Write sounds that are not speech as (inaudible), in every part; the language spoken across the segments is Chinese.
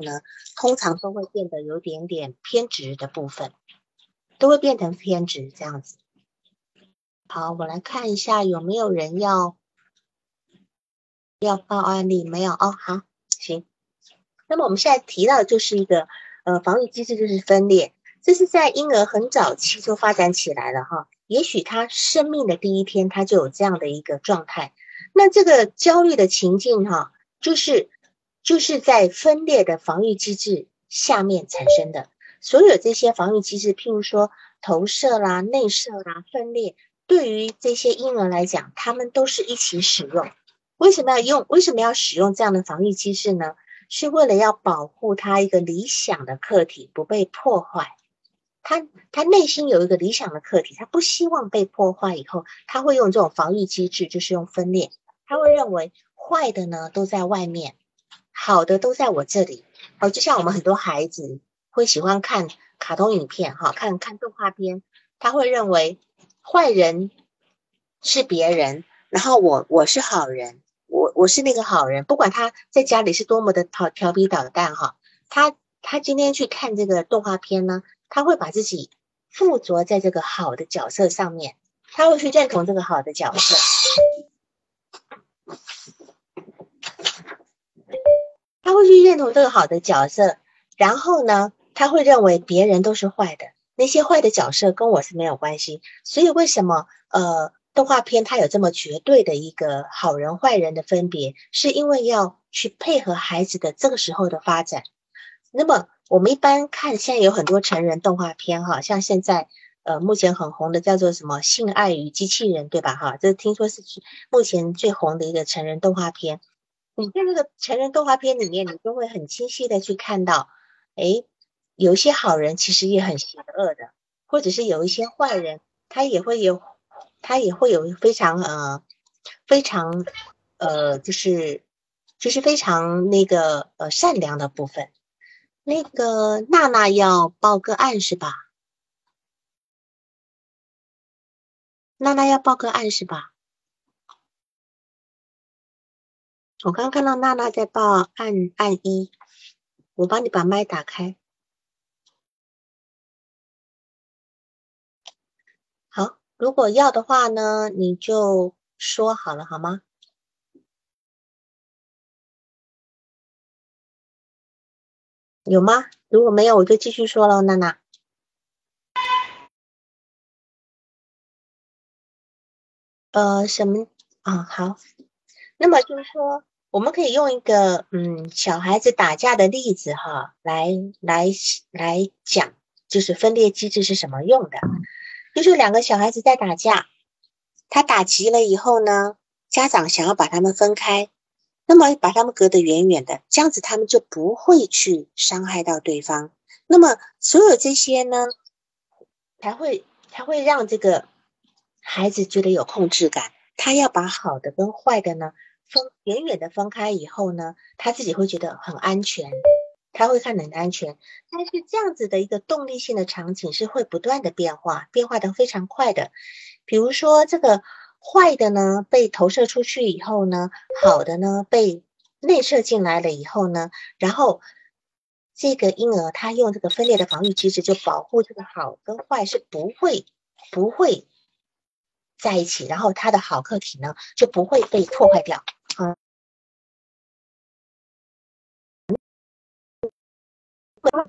呢，通常都会变得有点点偏执的部分，都会变成偏执这样子。好，我来看一下有没有人要要报案例，没有哦。好，行。那么我们现在提到的就是一个呃防御机制，就是分裂，这是在婴儿很早期就发展起来了哈。也许他生命的第一天他就有这样的一个状态，那这个焦虑的情境哈，就是就是在分裂的防御机制下面产生的。所有这些防御机制，譬如说投射啦、内射啦、分裂。对于这些婴儿来讲，他们都是一起使用。为什么要用？为什么要使用这样的防御机制呢？是为了要保护他一个理想的客体不被破坏。他他内心有一个理想的客体，他不希望被破坏。以后他会用这种防御机制，就是用分裂。他会认为坏的呢都在外面，好的都在我这里。哦，就像我们很多孩子会喜欢看卡通影片，哈，看看动画片，他会认为。坏人是别人，然后我我是好人，我我是那个好人。不管他在家里是多么的调调皮捣蛋哈，他他今天去看这个动画片呢，他会把自己附着在这个好的角色上面，他会去认同这个好的角色，他会去认同这个好的角色，然后呢，他会认为别人都是坏的。那些坏的角色跟我是没有关系，所以为什么呃动画片它有这么绝对的一个好人坏人的分别，是因为要去配合孩子的这个时候的发展。那么我们一般看现在有很多成人动画片哈，像现在呃目前很红的叫做什么《性爱与机器人》对吧哈？这听说是目前最红的一个成人动画片。你在这个成人动画片里面，你就会很清晰的去看到，诶。有一些好人其实也很邪恶的，或者是有一些坏人，他也会有，他也会有非常呃非常呃就是就是非常那个呃善良的部分。那个娜娜要报个案是吧？娜娜要报个案是吧？我刚看到娜娜在报案案一，我帮你把麦打开。好如果要的话呢，你就说好了，好吗？有吗？如果没有，我就继续说了，娜娜。呃，什么啊？好，那么就是说，我们可以用一个嗯小孩子打架的例子哈，来来来讲，就是分裂机制是什么用的。就是两个小孩子在打架，他打急了以后呢，家长想要把他们分开，那么把他们隔得远远的，这样子他们就不会去伤害到对方。那么所有这些呢，才会才会让这个孩子觉得有控制感。他要把好的跟坏的呢分远远的分开以后呢，他自己会觉得很安全。他会看很安全，但是这样子的一个动力性的场景是会不断的变化，变化的非常快的。比如说这个坏的呢被投射出去以后呢，好的呢被内射进来了以后呢，然后这个婴儿他用这个分裂的防御机制就保护这个好跟坏是不会不会在一起，然后他的好客体呢就不会被破坏掉。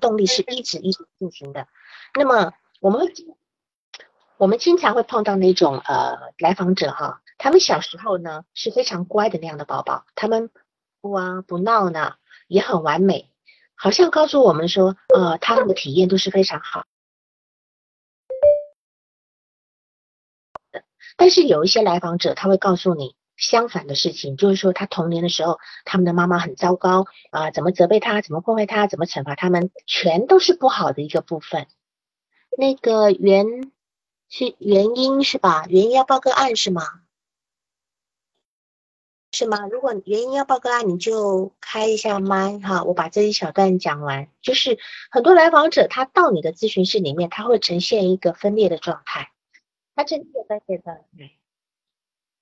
动力是一直一直进行的。那么我们我们经常会碰到那种呃来访者哈，他们小时候呢是非常乖的那样的宝宝，他们不啊不闹呢，也很完美，好像告诉我们说呃他们的体验都是非常好的。但是有一些来访者他会告诉你。相反的事情，就是说他童年的时候，他们的妈妈很糟糕啊，怎么责备他，怎么破坏他，怎么惩罚他们，全都是不好的一个部分。那个原是原因是吧？原因要报个案是吗？是吗？如果原因要报个案，你就开一下麦哈，我把这一小段讲完。就是很多来访者他到你的咨询室里面，他会呈现一个分裂的状态，他这个分裂的。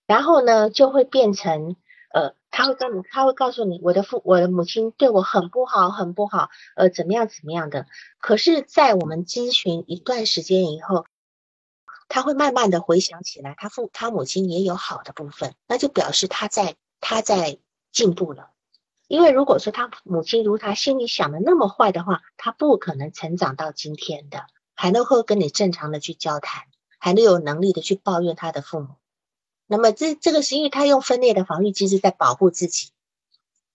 然后呢，就会变成呃，他会跟你，他会告诉你，我的父，我的母亲对我很不好，很不好，呃，怎么样，怎么样的。可是，在我们咨询一段时间以后，他会慢慢的回想起来，他父，他母亲也有好的部分，那就表示他在，他在进步了。因为如果说他母亲如他心里想的那么坏的话，他不可能成长到今天的，还能会跟你正常的去交谈，还能有能力的去抱怨他的父母。那么这这个是因为他用分裂的防御机制在保护自己，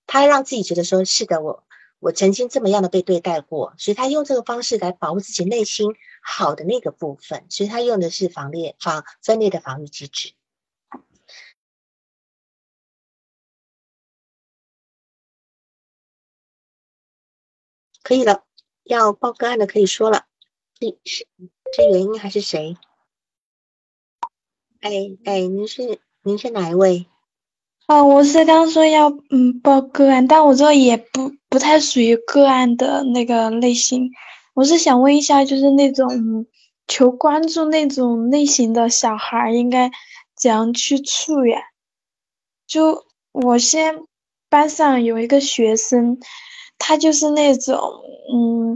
他让自己觉得说是的，我我曾经这么样的被对待过，所以他用这个方式来保护自己内心好的那个部分，所以他用的是防裂防分裂的防御机制。可以了，要报个案的可以说了，是是是原因还是谁？哎哎，您是您是哪一位？哦，我是刚说要嗯报个案，但我这也不不太属于个案的那个类型。我是想问一下，就是那种求关注那种类型的小孩，应该怎样去处呀？就我先班上有一个学生。他就是那种，嗯，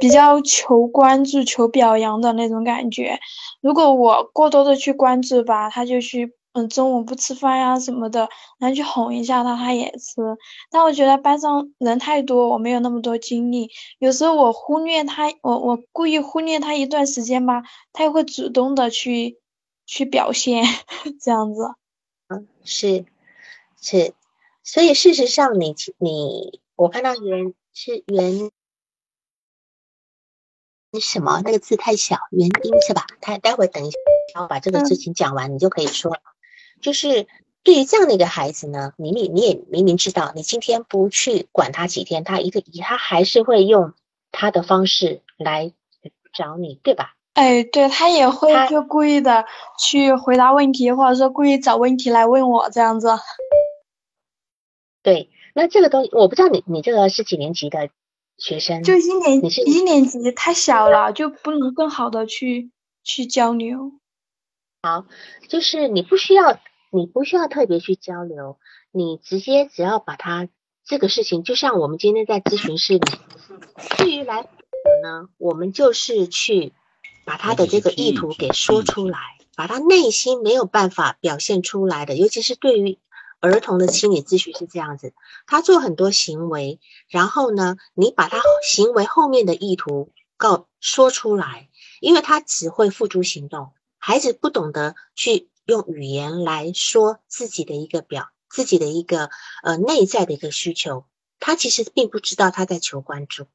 比较求关注、求表扬的那种感觉。如果我过多的去关注吧，他就去，嗯，中午不吃饭呀什么的，然后去哄一下他，他也吃。但我觉得班上人太多，我没有那么多精力。有时候我忽略他，我我故意忽略他一段时间吧，他又会主动的去去表现，(laughs) 这样子。嗯，是是，所以事实上，你你。我看到原是原什么那个字太小，原因是吧？他待会等一下，然后把这个事情讲完，你就可以说了。就是对于这样的一个孩子呢，你你你也明明知道，你今天不去管他几天，他一个他还是会用他的方式来找你，对吧？哎，对他也会就故意的去回答问题，或者说故意找问题来问我这样子。对。那这个东西我不知道你你这个是几年级的学生？就一年级，一年级太小了，就不能更好的去去交流。好，就是你不需要你不需要特别去交流，你直接只要把他这个事情，就像我们今天在咨询室里，至于来呢，我们就是去把他的这个意图给说出来，把他内心没有办法表现出来的，尤其是对于。儿童的心理咨询是这样子，他做很多行为，然后呢，你把他行为后面的意图告说出来，因为他只会付诸行动，孩子不懂得去用语言来说自己的一个表，自己的一个呃内在的一个需求，他其实并不知道他在求关注，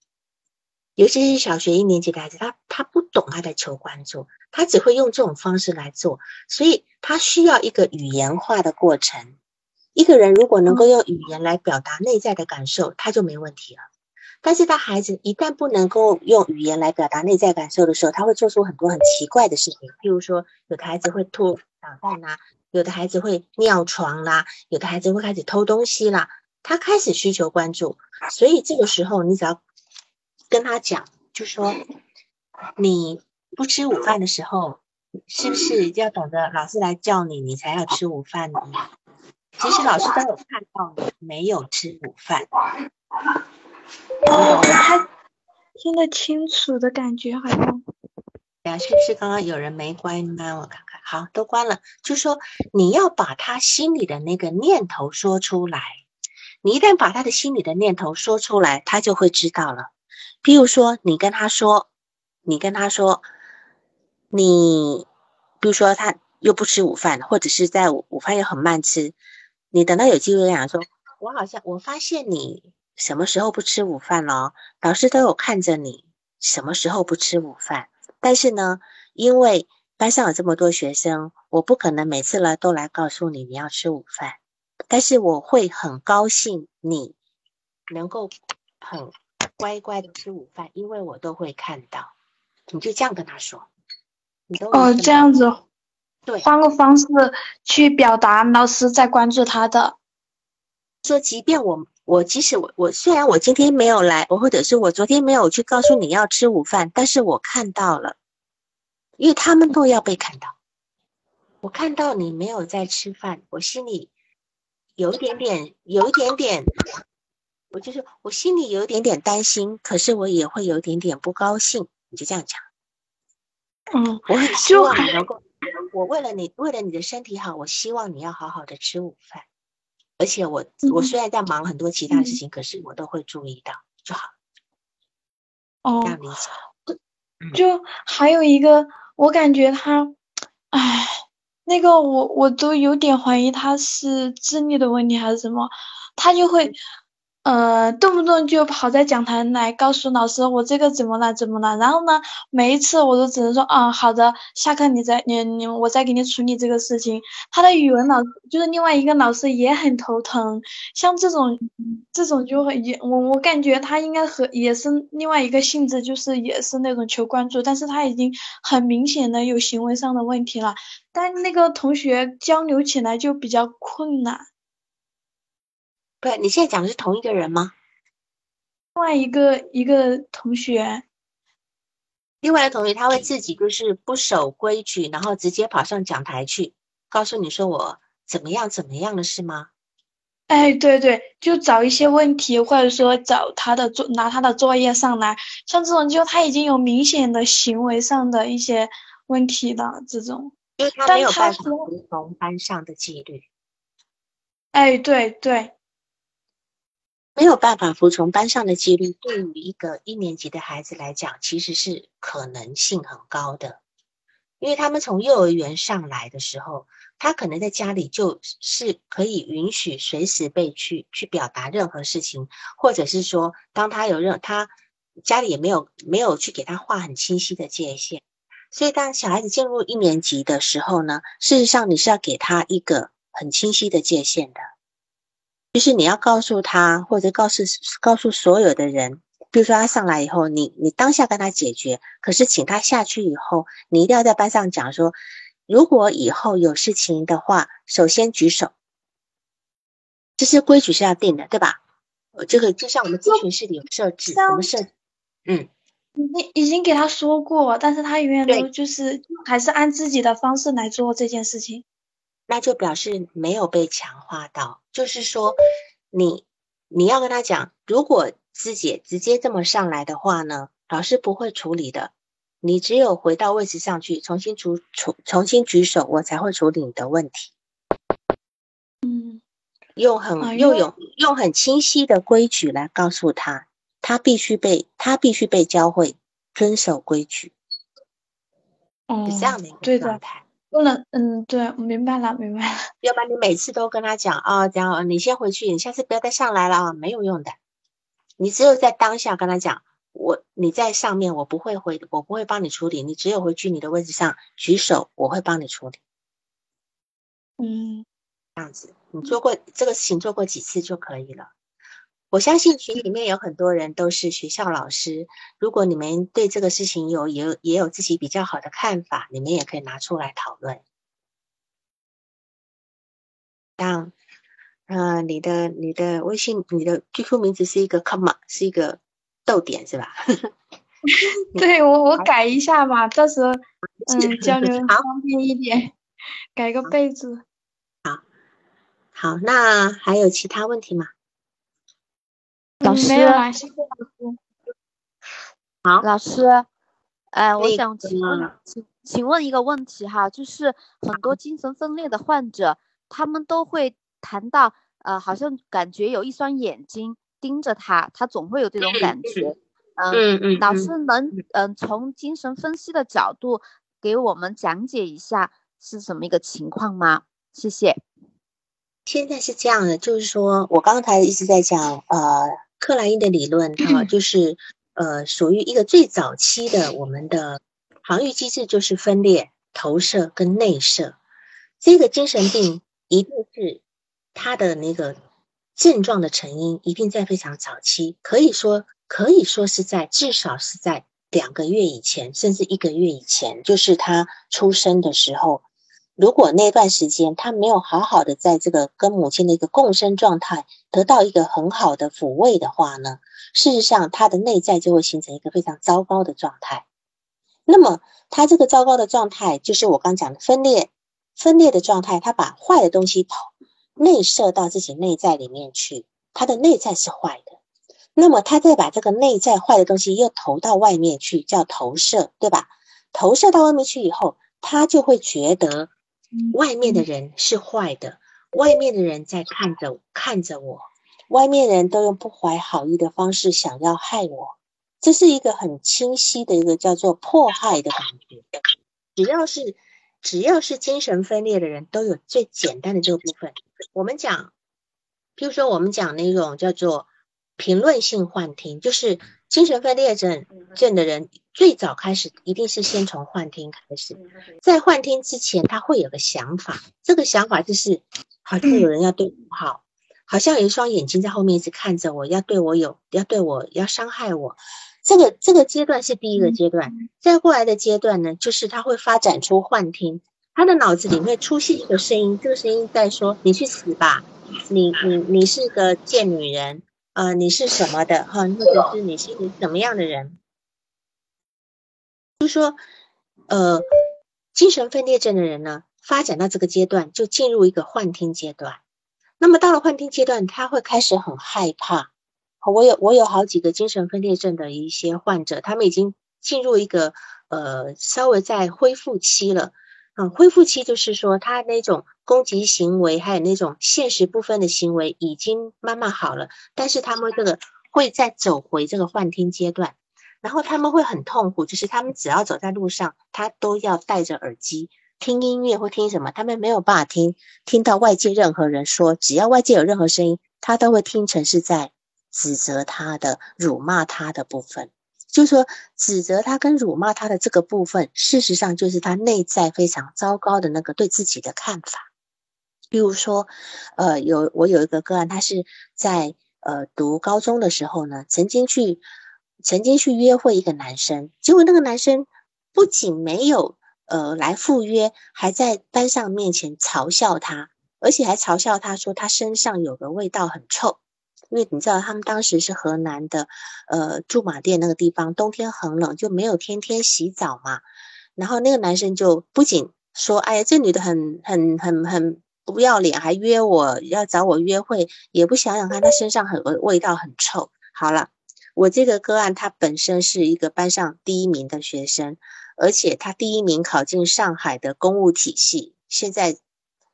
尤其是小学一年级的孩子，他他不懂他在求关注，他只会用这种方式来做，所以他需要一个语言化的过程。一个人如果能够用语言来表达内在的感受，他就没问题了。但是他孩子一旦不能够用语言来表达内在感受的时候，他会做出很多很奇怪的事情。譬如说，有的孩子会吐捣蛋啦，有的孩子会尿床啦，有的孩子会开始偷东西啦。他开始需求关注，所以这个时候你只要跟他讲，就说你不吃午饭的时候，是不是要等着老师来叫你，你才要吃午饭呢？其实老师都有看到你没有吃午饭，哦他听得清楚的感觉好像。呀，是不是刚刚有人没关麦？我看看，好，都关了。就说你要把他心里的那个念头说出来，你一旦把他的心里的念头说出来，他就会知道了。譬如说，你跟他说，你跟他说，你，比如说他又不吃午饭，或者是在午午饭又很慢吃。你等到有机会跟他说，我好像我发现你什么时候不吃午饭了？老师都有看着你什么时候不吃午饭。但是呢，因为班上有这么多学生，我不可能每次来都来告诉你你要吃午饭。但是我会很高兴你能够很乖乖的吃午饭，因为我都会看到。你就这样跟他说，你都哦这样子。对，换个方式去表达，老师在关注他的。说，即便我我即使我我虽然我今天没有来，我或者是我昨天没有去告诉你要吃午饭，但是我看到了，因为他们都要被看到。我看到你没有在吃饭，我心里有一点点，有一点点，我就是我心里有一点点担心，可是我也会有一点点不高兴。你就这样讲。嗯，我很希望你能够，我为了你，为了你的身体好，我希望你要好好的吃午饭。而且我我虽然在忙很多其他的事情，可是我都会注意到就好。哦。就还有一个，我感觉他，唉，那个我我都有点怀疑他是智力的问题还是什么，他就会。呃，动不动就跑在讲台来告诉老师我这个怎么了怎么了，然后呢，每一次我都只能说啊好的，下课你再你你我再给你处理这个事情。他的语文老就是另外一个老师也很头疼，像这种这种就会也我我感觉他应该和也是另外一个性质，就是也是那种求关注，但是他已经很明显的有行为上的问题了，但那个同学交流起来就比较困难。不，你现在讲的是同一个人吗？另外一个一个同学，另外一个同学他会自己就是不守规矩，然后直接跑上讲台去告诉你说我怎么样怎么样了，是吗？哎，对对，就找一些问题，或者说找他的作拿他的作业上来，像这种就他已经有明显的行为上的一些问题了，这种，因为他没有办法服从班上的纪律。哎，对对。没有办法服从班上的纪律，对于一个一年级的孩子来讲，其实是可能性很高的。因为他们从幼儿园上来的时候，他可能在家里就是可以允许随时被去去表达任何事情，或者是说，当他有任他家里也没有没有去给他画很清晰的界限，所以当小孩子进入一年级的时候呢，事实上你是要给他一个很清晰的界限的。就是你要告诉他，或者告诉告诉所有的人，比如说他上来以后，你你当下跟他解决，可是请他下去以后，你一定要在班上讲说，如果以后有事情的话，首先举手，这些规矩是要定的，对吧？呃，这个就像我们咨询室里有设置，我们设，嗯，已经已经给他说过，但是他永远都就是还是按自己的方式来做这件事情。那就表示没有被强化到，就是说，你你要跟他讲，如果师姐直接这么上来的话呢，老师不会处理的。你只有回到位置上去，重新处处重新举手，我才会处理你的问题。嗯，用很又有用很清晰的规矩来告诉他，他必须被他必须被教会遵守规矩。哦，这样的一个状态。不能，嗯，对，我明白了，明白了。要不然你每次都跟他讲啊，这样你先回去，你下次不要再上来了啊，没有用的。你只有在当下跟他讲，我你在上面，我不会回，我不会帮你处理，你只有回去你的位置上举手，我会帮你处理。嗯，这样子，你做过这个事情做过几次就可以了。我相信群里面有很多人都是学校老师，如果你们对这个事情有有也有自己比较好的看法，你们也可以拿出来讨论。像，呃，你的你的微信你的 QQ 名字是一个 comma，是一个逗点是吧？(laughs) (laughs) 对我我改一下吧，到时候嗯交流方便一点，改个备注。好，好，那还有其他问题吗？老师，好，老师，哎，我想请问，请请问一个问题哈，就是很多精神分裂的患者，他们都会谈到，呃，好像感觉有一双眼睛盯着他，他总会有这种感觉。嗯嗯，老师能嗯从精神分析的角度给我们讲解一下是什么一个情况吗？谢谢。现在是这样的，就是说我刚才一直在讲，呃。克莱因的理论哈，就是呃，属于一个最早期的我们的防御机制，就是分裂、投射跟内射。这个精神病一定是它的那个症状的成因，一定在非常早期，可以说可以说是在至少是在两个月以前，甚至一个月以前，就是他出生的时候。如果那段时间他没有好好的在这个跟母亲的一个共生状态得到一个很好的抚慰的话呢，事实上他的内在就会形成一个非常糟糕的状态。那么他这个糟糕的状态就是我刚讲的分裂分裂的状态，他把坏的东西投内射到自己内在里面去，他的内在是坏的。那么他再把这个内在坏的东西又投到外面去，叫投射，对吧？投射到外面去以后，他就会觉得外面的人是坏的，外面的人在看着看着我，外面人都用不怀好意的方式想要害我，这是一个很清晰的一个叫做迫害的感觉。只要是只要是精神分裂的人，都有最简单的这个部分。我们讲，譬如说我们讲那种叫做。评论性幻听就是精神分裂症症的人最早开始一定是先从幻听开始，在幻听之前他会有个想法，这个想法就是好像有人要对我好，好像有一双眼睛在后面一直看着我，要对我有要对我要伤害我。这个这个阶段是第一个阶段，再过来的阶段呢，就是他会发展出幻听，他的脑子里面出现一个声音，这个声音在说你去死吧，你你你是个贱女人。呃，你是什么的哈？或者是你是什么样的人？就是说，呃，精神分裂症的人呢，发展到这个阶段就进入一个幻听阶段。那么到了幻听阶段，他会开始很害怕。我有我有好几个精神分裂症的一些患者，他们已经进入一个呃稍微在恢复期了。嗯，恢复期就是说，他那种攻击行为，还有那种现实部分的行为已经慢慢好了，但是他们这个会再走回这个幻听阶段，然后他们会很痛苦，就是他们只要走在路上，他都要戴着耳机听音乐或听什么，他们没有办法听听到外界任何人说，只要外界有任何声音，他都会听成是在指责他的、辱骂他的部分。就是说，指责他跟辱骂他的这个部分，事实上就是他内在非常糟糕的那个对自己的看法。比如说，呃，有我有一个个案，他是在呃读高中的时候呢，曾经去曾经去约会一个男生，结果那个男生不仅没有呃来赴约，还在班上面前嘲笑他，而且还嘲笑他说他身上有个味道很臭。因为你知道，他们当时是河南的，呃，驻马店那个地方，冬天很冷，就没有天天洗澡嘛。然后那个男生就不仅说：“哎呀，这女的很很很很不要脸，还约我要找我约会，也不想想看她身上很味道很臭。”好了，我这个个案他本身是一个班上第一名的学生，而且他第一名考进上海的公务体系，现在。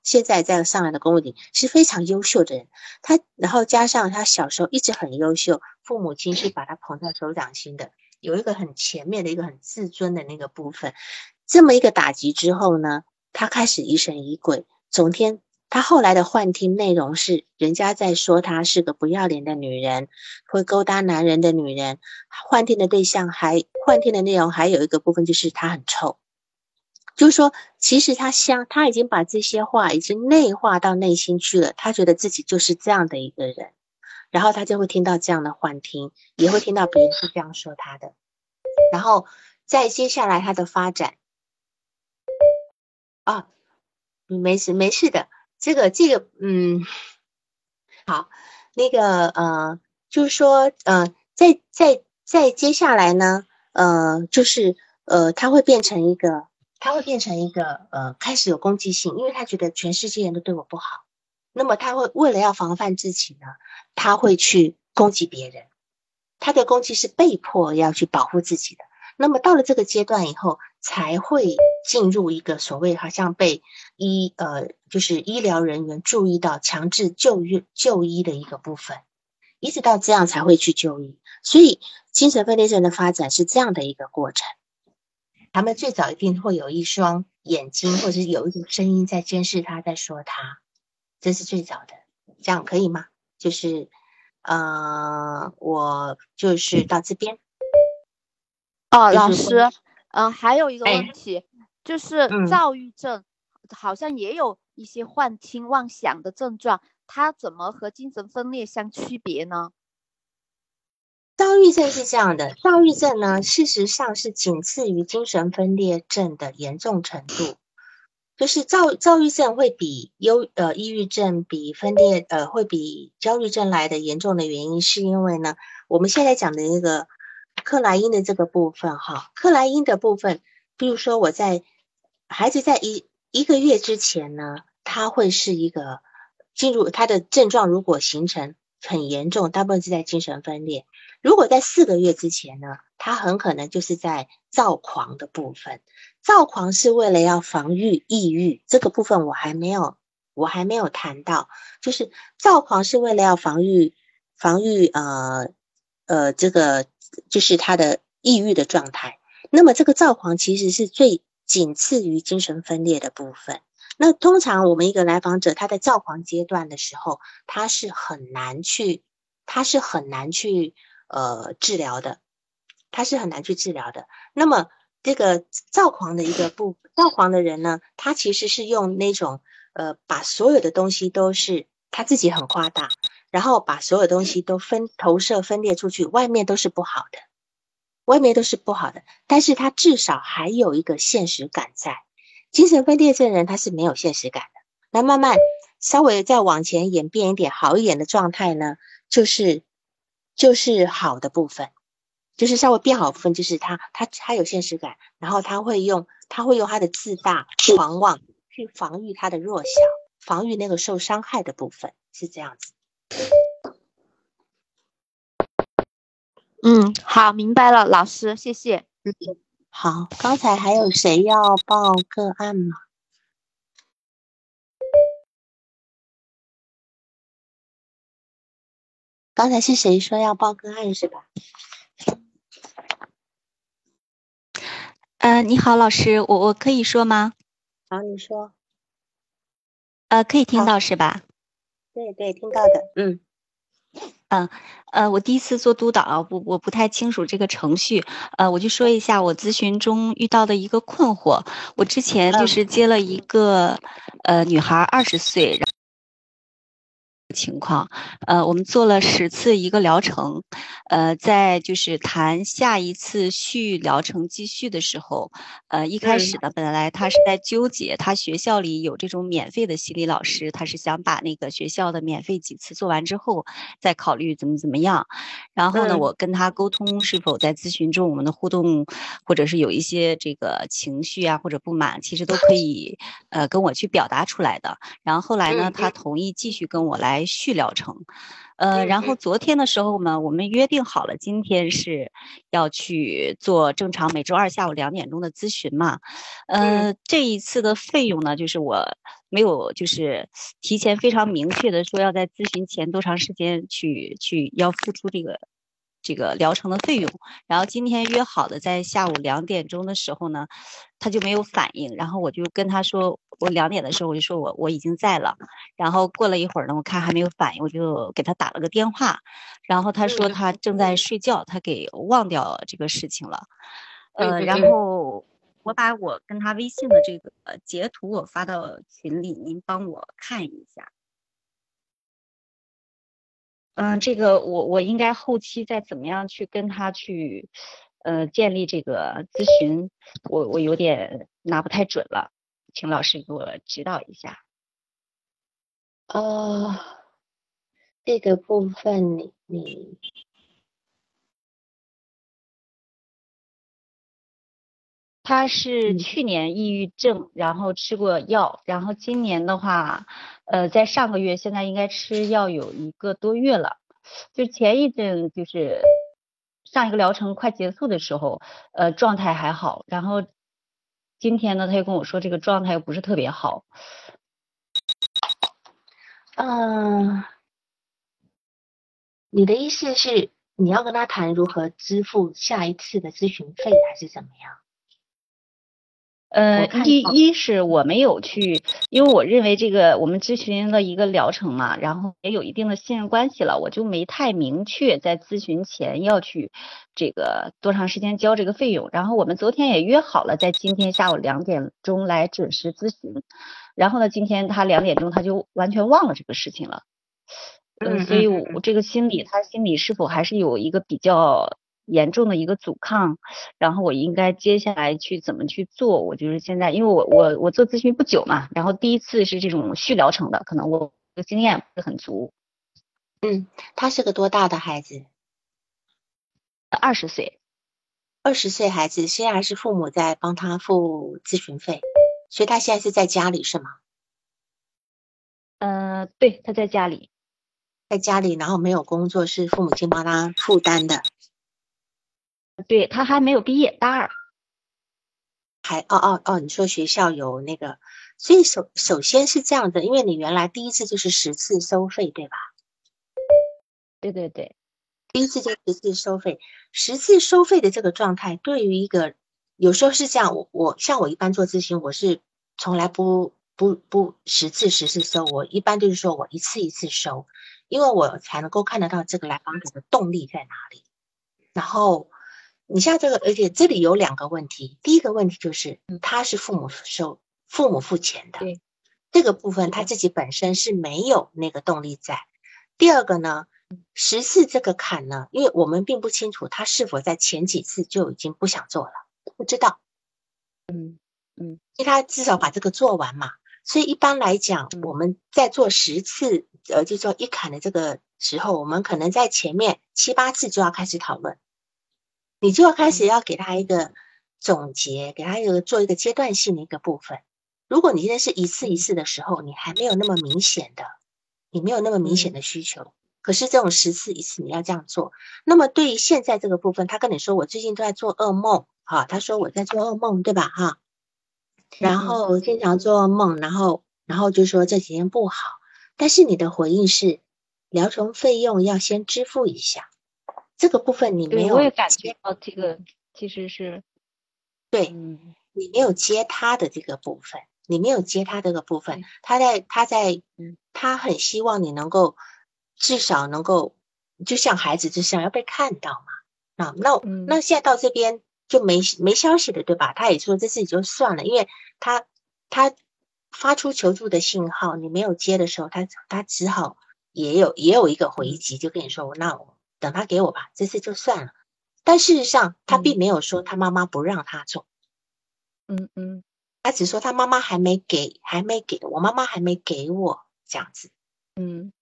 现在在上海的公务顶是非常优秀的人，他然后加上他小时候一直很优秀，父母亲是把他捧在手掌心的，有一个很前面的一个很自尊的那个部分。这么一个打击之后呢，他开始疑神疑鬼，整天他后来的幻听内容是人家在说他是个不要脸的女人，会勾搭男人的女人。幻听的对象还幻听的内容还有一个部分就是他很臭。就是说，其实他相他已经把这些话已经内化到内心去了。他觉得自己就是这样的一个人，然后他就会听到这样的幻听，也会听到别人是这样说他的。然后在接下来他的发展，啊，没事没事的，这个这个嗯，好，那个呃，就是说呃，在在在接下来呢，呃，就是呃，他会变成一个。他会变成一个呃，开始有攻击性，因为他觉得全世界人都对我不好，那么他会为了要防范自己呢，他会去攻击别人。他的攻击是被迫要去保护自己的。那么到了这个阶段以后，才会进入一个所谓好像被医呃，就是医疗人员注意到强制就医就医的一个部分，一直到这样才会去就医。所以精神分裂症的发展是这样的一个过程。他们最早一定会有一双眼睛，或者是有一种声音在监视他，在说他，这是最早的，这样可以吗？就是，呃，我就是到这边。哦，老师，嗯，还有一个问题，就是躁郁症好像也有一些幻听妄想的症状，它怎么和精神分裂相区别呢？躁郁症是这样的，躁郁症呢，事实上是仅次于精神分裂症的严重程度。就是躁躁郁症会比忧呃抑郁症比分裂呃会比焦虑症来的严重的原因，是因为呢，我们现在讲的那个克莱因的这个部分哈，克莱因的部分，比如说我在孩子在一一个月之前呢，他会是一个进入他的症状如果形成很严重，大部分是在精神分裂。如果在四个月之前呢，他很可能就是在躁狂的部分。躁狂是为了要防御抑郁，这个部分我还没有，我还没有谈到。就是躁狂是为了要防御防御呃呃这个就是他的抑郁的状态。那么这个躁狂其实是最仅次于精神分裂的部分。那通常我们一个来访者他在躁狂阶段的时候，他是很难去，他是很难去。呃，治疗的，他是很难去治疗的。那么，这个躁狂的一个不躁狂的人呢，他其实是用那种呃，把所有的东西都是他自己很夸大，然后把所有东西都分投射分裂出去，外面都是不好的，外面都是不好的。但是他至少还有一个现实感在。精神分裂症人他是没有现实感的。那慢慢稍微再往前演变一点好一点的状态呢，就是。就是好的部分，就是稍微变好的部分，就是他他他有现实感，然后他会用他会用他的自大狂妄去防御他的弱小，防御那个受伤害的部分，是这样子。嗯，好，明白了，老师，谢谢。嗯好，刚才还有谁要报个案吗？刚才是谁说要报个案是吧？呃，你好，老师，我我可以说吗？好，你说。呃，可以听到是吧？对对，听到的。嗯。嗯呃，我第一次做督导，我我不太清楚这个程序。呃，我就说一下我咨询中遇到的一个困惑。我之前就是接了一个呃女孩，二十岁。情况，呃，我们做了十次一个疗程，呃，在就是谈下一次续疗程继续的时候，呃，一开始呢，本来他是在纠结，他学校里有这种免费的心理老师，他是想把那个学校的免费几次做完之后，再考虑怎么怎么样。然后呢，我跟他沟通是否在咨询中我们的互动，或者是有一些这个情绪啊或者不满，其实都可以呃跟我去表达出来的。然后后来呢，他同意继续跟我来。续疗程，呃，然后昨天的时候呢，我们约定好了，今天是要去做正常每周二下午两点钟的咨询嘛，呃，这一次的费用呢，就是我没有就是提前非常明确的说要在咨询前多长时间去去要付出这个。这个疗程的费用，然后今天约好的在下午两点钟的时候呢，他就没有反应，然后我就跟他说，我两点的时候我就说我我已经在了，然后过了一会儿呢，我看还没有反应，我就给他打了个电话，然后他说他正在睡觉，他给忘掉这个事情了，呃，然后我把我跟他微信的这个截图我发到群里，您帮我看一下。嗯，这个我我应该后期再怎么样去跟他去，呃，建立这个咨询，我我有点拿不太准了，请老师给我指导一下。啊，这个部分你你。他是去年抑郁症，然后吃过药，然后今年的话，呃，在上个月，现在应该吃药有一个多月了。就前一阵，就是上一个疗程快结束的时候，呃，状态还好，然后今天呢，他又跟我说这个状态又不是特别好。嗯，你的意思是你要跟他谈如何支付下一次的咨询费，还是怎么样？呃，一一是我没有去，因为我认为这个我们咨询了一个疗程嘛，然后也有一定的信任关系了，我就没太明确在咨询前要去这个多长时间交这个费用。然后我们昨天也约好了在今天下午两点钟来准时咨询，然后呢，今天他两点钟他就完全忘了这个事情了，嗯，所以我这个心理他心里是否还是有一个比较。严重的一个阻抗，然后我应该接下来去怎么去做？我就是现在，因为我我我做咨询不久嘛，然后第一次是这种续疗程的，可能我的经验不是很足。嗯，他是个多大的孩子？二十岁。二十岁孩子，现在还是父母在帮他付咨询费，所以他现在是在家里是吗？呃，对，他在家里，在家里，然后没有工作，是父母亲帮他负担的。对他还没有毕业，大二。还哦哦哦，你说学校有那个，所以首首先是这样的，因为你原来第一次就是十次收费，对吧？对对对，第一次就十次收费，十次收费的这个状态，对于一个有时候是这样，我我像我一般做咨询，我是从来不不不十次十次收，我一般就是说我一次一次收，因为我才能够看得到这个来访者的动力在哪里，然后。你像这个，而且这里有两个问题。第一个问题就是，他是父母收、父母付钱的，对这个部分他自己本身是没有那个动力在。第二个呢，十次这个坎呢，因为我们并不清楚他是否在前几次就已经不想做了，不知道。嗯嗯，因为他至少把这个做完嘛，所以一般来讲，我们在做十次，呃，就说一坎的这个时候，我们可能在前面七八次就要开始讨论。你就要开始要给他一个总结，给他一个做一个阶段性的一个部分。如果你现在是一次一次的时候，你还没有那么明显的，你没有那么明显的需求。可是这种十次一次你要这样做，那么对于现在这个部分，他跟你说我最近都在做噩梦，啊，他说我在做噩梦，对吧，哈？然后经常做噩梦，然后然后就说这几天不好，但是你的回应是疗程费用要先支付一下。这个部分你没有，我也感觉到这个其实是，对，你没有接他的这个部分，你没有接他这个部分，他在他在，他很希望你能够至少能够，就像孩子就想要被看到嘛，那那那现在到这边就没没消息了，对吧？他也说这事也就算了，因为他他发出求助的信号，你没有接的时候，他他只好也有也有一个回击，就跟你说那我。等他给我吧，这次就算了。但事实上，他并没有说他妈妈不让他做。嗯嗯，他只说他妈妈还没给，还没给我妈妈还没给我这样子。嗯，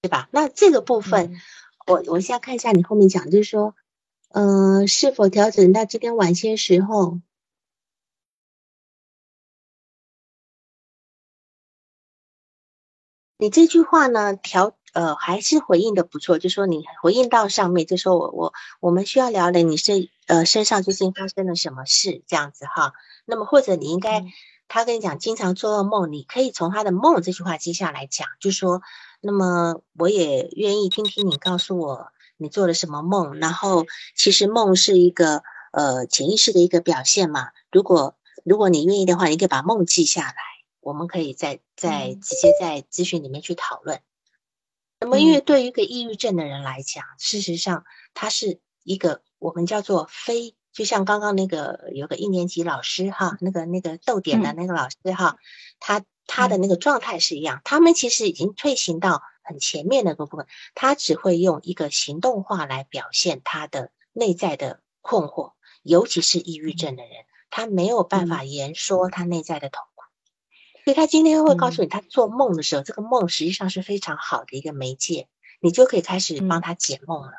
对吧？那这个部分，我我现在看一下你后面讲，就是说，嗯，是否调整到今天晚些时候？你这句话呢，调。呃，还是回应的不错，就说你回应到上面，就说我我我们需要了解你是呃身上最近发生了什么事这样子哈。那么或者你应该，他跟你讲经常做噩梦，你可以从他的梦这句话接下来讲，就说那么我也愿意听听你告诉我你做了什么梦，然后其实梦是一个呃潜意识的一个表现嘛。如果如果你愿意的话，你可以把梦记下来，我们可以在在直接在咨询里面去讨论。那么，因为对于一个抑郁症的人来讲，事实上他是一个我们叫做非，就像刚刚那个有个一年级老师哈，那个那个逗点的那个老师哈，他他的那个状态是一样，他们其实已经退行到很前面那个部分，他只会用一个行动化来表现他的内在的困惑，尤其是抑郁症的人，他没有办法言说他内在的痛。所以他今天会告诉你，他做梦的时候，这个梦实际上是非常好的一个媒介，你就可以开始帮他解梦了。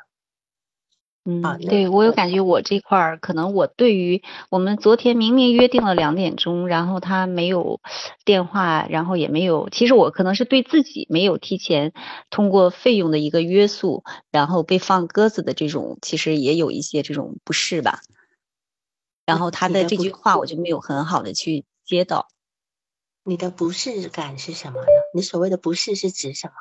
嗯，对我有感觉，我这块儿可能我对于我们昨天明明约定了两点钟，然后他没有电话，然后也没有，其实我可能是对自己没有提前通过费用的一个约束，然后被放鸽子的这种，其实也有一些这种不适吧。然后他的这句话，我就没有很好的去接到。你的不适感是什么呢？你所谓的不适是指什么？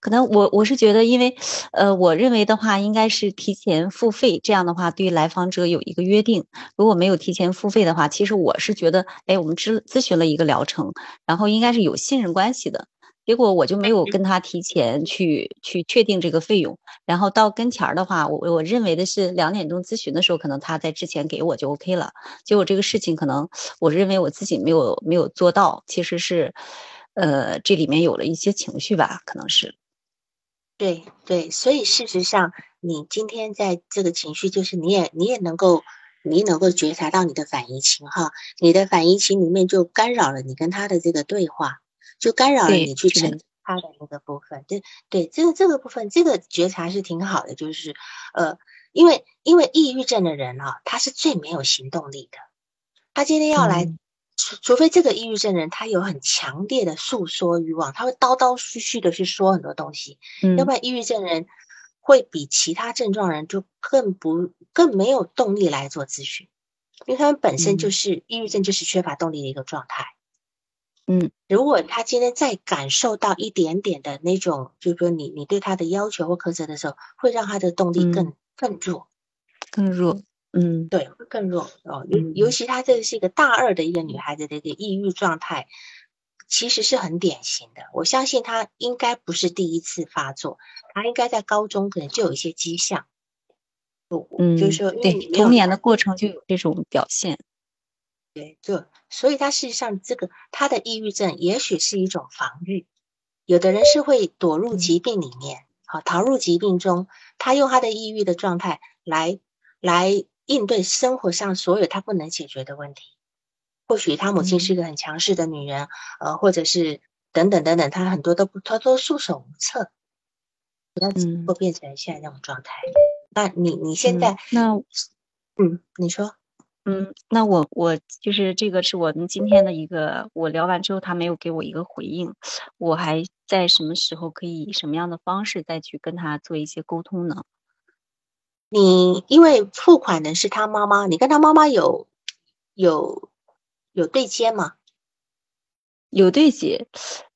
可能我我是觉得，因为呃，我认为的话，应该是提前付费，这样的话对来访者有一个约定。如果没有提前付费的话，其实我是觉得，哎，我们咨咨询了一个疗程，然后应该是有信任关系的。结果我就没有跟他提前去去确定这个费用，然后到跟前儿的话，我我认为的是两点钟咨询的时候，可能他在之前给我就 OK 了。结果这个事情可能我认为我自己没有没有做到，其实是，呃，这里面有了一些情绪吧，可能是。对对，所以事实上，你今天在这个情绪，就是你也你也能够你能够觉察到你的反移情哈，你的反移情里面就干扰了你跟他的这个对话。就干扰了你去成他的那个部分，对对，这个这个部分，这个觉察是挺好的。就是，呃，因为因为抑郁症的人啊，他是最没有行动力的。他今天要来除除非这个抑郁症人他有很强烈的诉说欲望，他会叨叨絮絮的去说很多东西，嗯，要不然抑郁症人会比其他症状人就更不更没有动力来做咨询，因为他们本身就是抑郁症，就是缺乏动力的一个状态。嗯，如果他今天再感受到一点点的那种，就是说你你对他的要求或苛责的时候，会让他的动力更更弱，更弱。嗯，对，会更弱哦。尤尤其她这是一个大二的一个女孩子的一个抑郁状态，其实是很典型的。我相信她应该不是第一次发作，她应该在高中可能就有一些迹象。嗯，就是说，对，童年的过程就有这种表现。对，就所以他事实上这个他的抑郁症也许是一种防御。有的人是会躲入疾病里面，好逃入疾病中，他用他的抑郁的状态来来。应对生活上所有他不能解决的问题，或许他母亲是一个很强势的女人，呃，或者是等等等等，他很多都不，他都束手无策，那会变成现在那种状态。那你你现在那嗯，你说嗯，那我我就是这个是我们今天的一个，我聊完之后他没有给我一个回应，我还在什么时候可以以什么样的方式再去跟他做一些沟通呢？你因为付款的是他妈妈，你跟他妈妈有有有对接吗？有对接，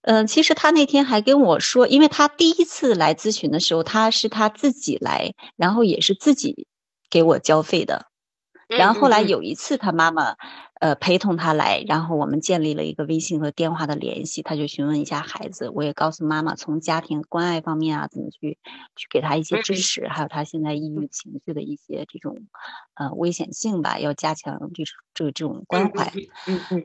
嗯，其实他那天还跟我说，因为他第一次来咨询的时候，他是他自己来，然后也是自己给我交费的，然后后来有一次他妈妈。呃，陪同他来，然后我们建立了一个微信和电话的联系，他就询问一下孩子，我也告诉妈妈，从家庭关爱方面啊，怎么去去给他一些支持，还有他现在抑郁情绪的一些这种呃危险性吧，要加强就是这个这种关怀。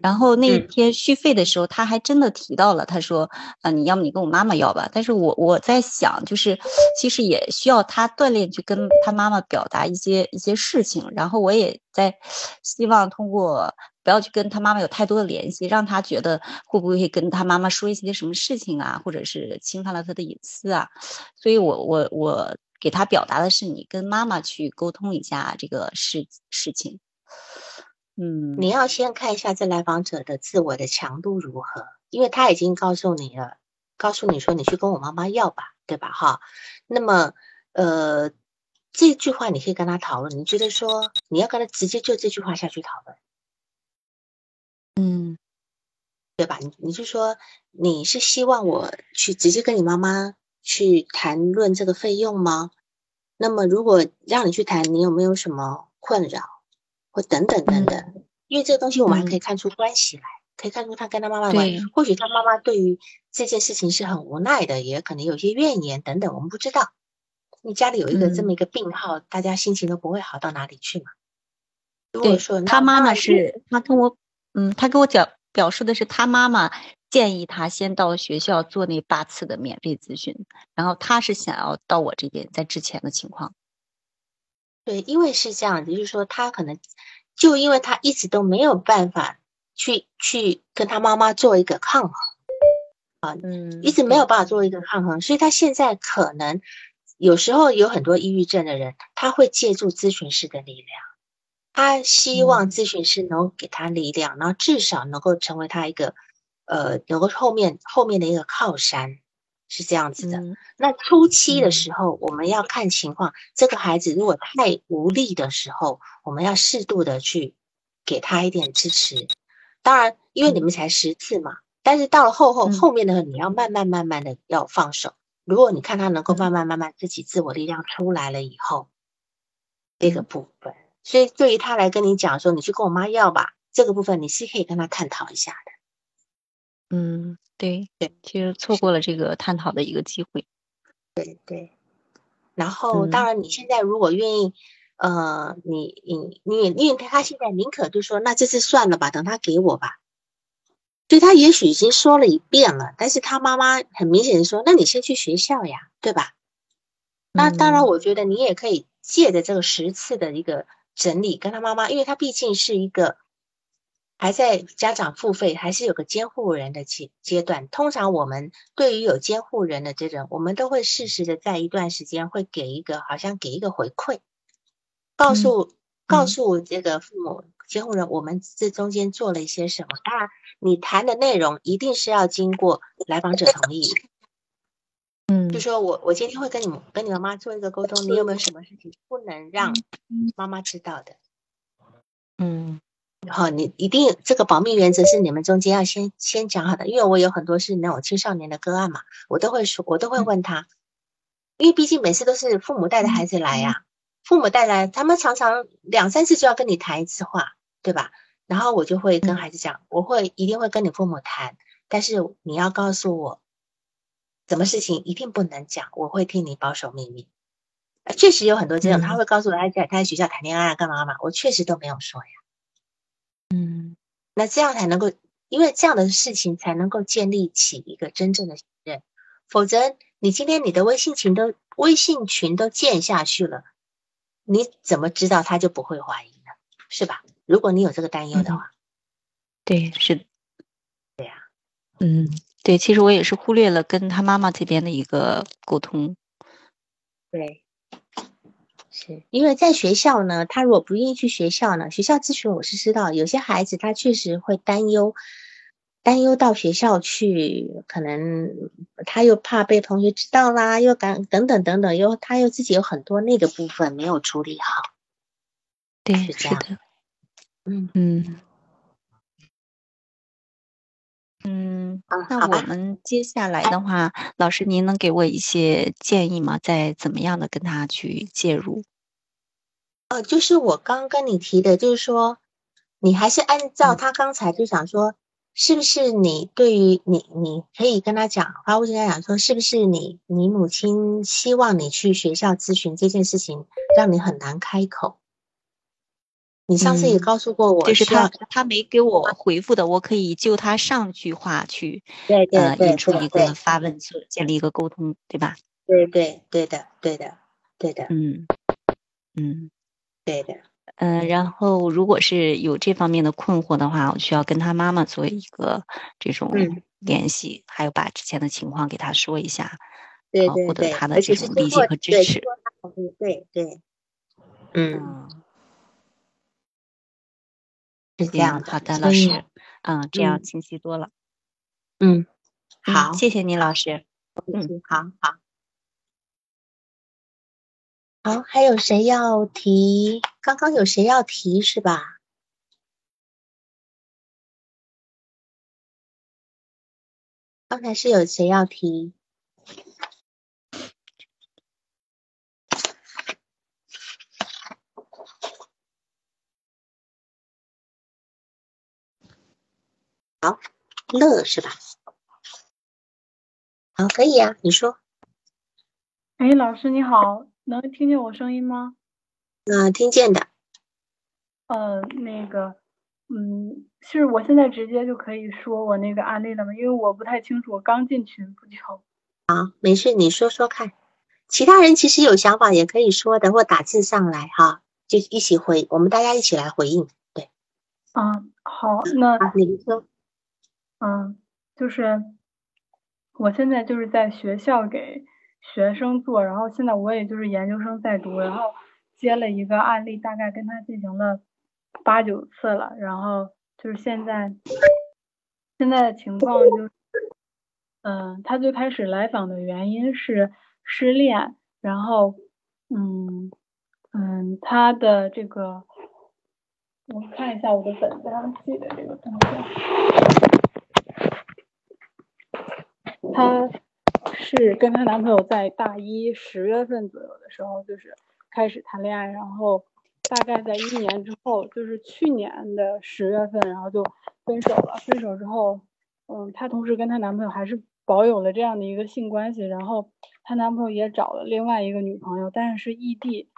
然后那一天续费的时候，他还真的提到了，他说啊，你要么你跟我妈妈要吧。但是我我在想，就是其实也需要他锻炼去跟他妈妈表达一些一些事情，然后我也。在希望通过不要去跟他妈妈有太多的联系，让他觉得会不会跟他妈妈说一些什么事情啊，或者是侵犯了他的隐私啊？所以我我我给他表达的是你跟妈妈去沟通一下这个事事情。嗯，你要先看一下这来访者的自我的强度如何，因为他已经告诉你了，告诉你说你去跟我妈妈要吧，对吧？哈，那么呃。这句话你可以跟他讨论，你觉得说你要跟他直接就这句话下去讨论，嗯，对吧？你你就说你是希望我去直接跟你妈妈去谈论这个费用吗？那么如果让你去谈，你有没有什么困扰或等等等等？因为这个东西我们还可以看出关系来，可以看出他跟他妈妈的关系。或许他妈妈对于这件事情是很无奈的，也可能有些怨言等等，我们不知道。你家里有一个这么一个病号，大家心情都不会好到哪里去嘛。如果说他妈妈是，他跟我，嗯，他跟我讲表述的是他妈妈建议他先到学校做那八次的免费咨询，然后他是想要到我这边，在之前的情况。对，因为是这样，就是说他可能就因为他一直都没有办法去去跟他妈妈做一个抗衡啊，嗯，一直没有办法做一个抗衡，所以他现在可能。有时候有很多抑郁症的人，他会借助咨询师的力量，他希望咨询师能给他力量，然后至少能够成为他一个，呃，能够后面后面的一个靠山，是这样子的。那初期的时候，我们要看情况，这个孩子如果太无力的时候，我们要适度的去给他一点支持。当然，因为你们才十次嘛，但是到了后后后面的，你要慢慢慢慢的要放手。如果你看他能够慢慢慢慢自己自我力量出来了以后，这个部分，所以对于他来跟你讲说，你去跟我妈要吧，这个部分你是可以跟他探讨一下的。嗯，对对，其实错过了这个探讨的一个机会。对对。然后，当然你现在如果愿意，呃，你你你，因为他现在宁可就说，那这次算了吧，等他给我吧。所以他也许已经说了一遍了，但是他妈妈很明显的说：“那你先去学校呀，对吧？”那当然，我觉得你也可以借着这个十次的一个整理，跟他妈妈，因为他毕竟是一个还在家长付费，还是有个监护人的阶阶段。通常我们对于有监护人的这种，我们都会适时的在一段时间会给一个，好像给一个回馈，告诉告诉这个父母，监护人，我们这中间做了一些什么？当然，你谈的内容一定是要经过来访者同意。嗯，就说我我今天会跟你们跟你妈妈做一个沟通，你有没有什么事情不能让妈妈知道的？嗯，好，你一定这个保密原则是你们中间要先先讲好的，因为我有很多是那种青少年的个案嘛，我都会说，我都会问他，因为毕竟每次都是父母带着孩子来呀，父母带来，他们常常两三次就要跟你谈一次话，对吧？然后我就会跟孩子讲，我会一定会跟你父母谈，但是你要告诉我，什么事情一定不能讲，我会替你保守秘密。确实有很多这种，他会告诉我他在他在学校谈恋爱干嘛干嘛，我确实都没有说呀。嗯，那这样才能够，因为这样的事情才能够建立起一个真正的信任。否则，你今天你的微信群都微信群都建下去了，你怎么知道他就不会怀疑呢？是吧？如果你有这个担忧的话，对，是的，对呀，嗯，对，其实我也是忽略了跟他妈妈这边的一个沟通，对。是因为在学校呢，他如果不愿意去学校呢，学校咨询我是知道，有些孩子他确实会担忧，担忧到学校去，可能他又怕被同学知道啦，又敢等等等等，又他又自己有很多那个部分没有处理好。对，是这样的，嗯嗯嗯，啊，那我，们接下来的话，老师您能给我一些建议吗？再怎么样的跟他去介入？呃，就是我刚跟你提的，就是说，你还是按照嗯他刚才就想说，是不是你对于你，你可以跟他讲，发微信跟他讲说，是不是你，你母亲希望你去学校咨询这件事情，让你很难开口。你上次也嗯告诉过我，就是他他没给我回复的，我可以就他上句话去对对引出一个发问，做建立一个沟通，对吧？对对对的对的对的嗯嗯对的，嗯、呃然后如果是有这方面的困惑的话，我需要跟他妈妈做一个这种嗯联系，还有把之前的情况给他说一下，对好获得对对，他的这种理解和支持对对，嗯，是这样的，好的，老师，嗯，这样嗯清晰多了。嗯，嗯好，谢谢你，老师。嗯，好好。好，还有谁要提？刚刚有谁要提是吧？刚才是有谁要提？好，乐是吧？好，可以啊，你说。哎，老师你好，能听见我声音吗？嗯、听见的。呃，那个，嗯，是我现在直接就可以说我那个案例了吗？因为我不太清楚，我刚进群不久。啊没事，你说说看。其他人其实有想法也可以说的，或打字上来哈，就一起回，我们大家一起来回应。对，嗯，好，那啊，你说。嗯，就是我现在就是在学校给学生做，然后现在我也就是研究生在读，然后接了一个案例，大概跟他进行了八九次了，然后就是现在现在的情况就是，嗯，他最开始来访的原因是失恋，然后嗯嗯，他的这个我看一下我的本子上记的这个东西。他是跟她男朋友在大一十月份左右的时候，就是开始谈恋爱，然后大概在一年之后，就是去年的十月份，然后就分手了。分手之后，嗯，她同时跟她男朋友还是保有了这样的一个性关系，然后她男朋友也找了另外一个女朋友，但是是异地，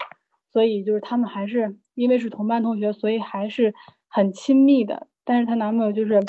所以就是他们还是因为是同班同学，所以还是很亲密的。但是她男朋友就是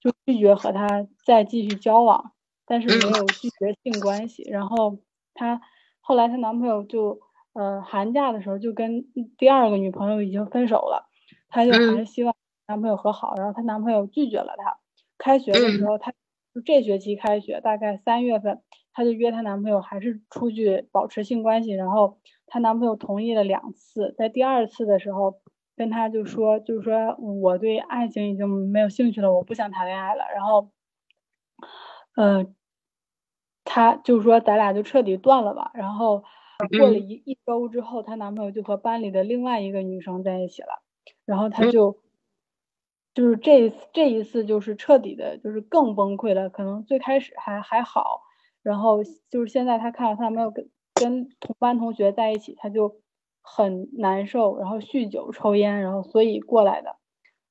就拒绝和她再继续交往。但是没有拒绝性关系，然后她后来她男朋友就呃寒假的时候就跟第二个女朋友已经分手了，她就还是希望男朋友和好，然后她男朋友拒绝了她。开学的时候，她就这学期开学大概三月份，她就约她男朋友还是出去保持性关系，然后她男朋友同意了两次，在第二次的时候，跟他就说，就是说我对爱情已经没有兴趣了，我不想谈恋爱了。然后，嗯，他就说咱俩就彻底断了吧。然后过了一一周之后，她男朋友就和班里的另外一个女生在一起了。然后她就，就是这一次这一次就是彻底的，就是更崩溃了。可能最开始还还好，然后就是现在她看到她男朋友跟跟同班同学在一起，她就。很难受，然后酗酒、抽烟，然后所以过来的，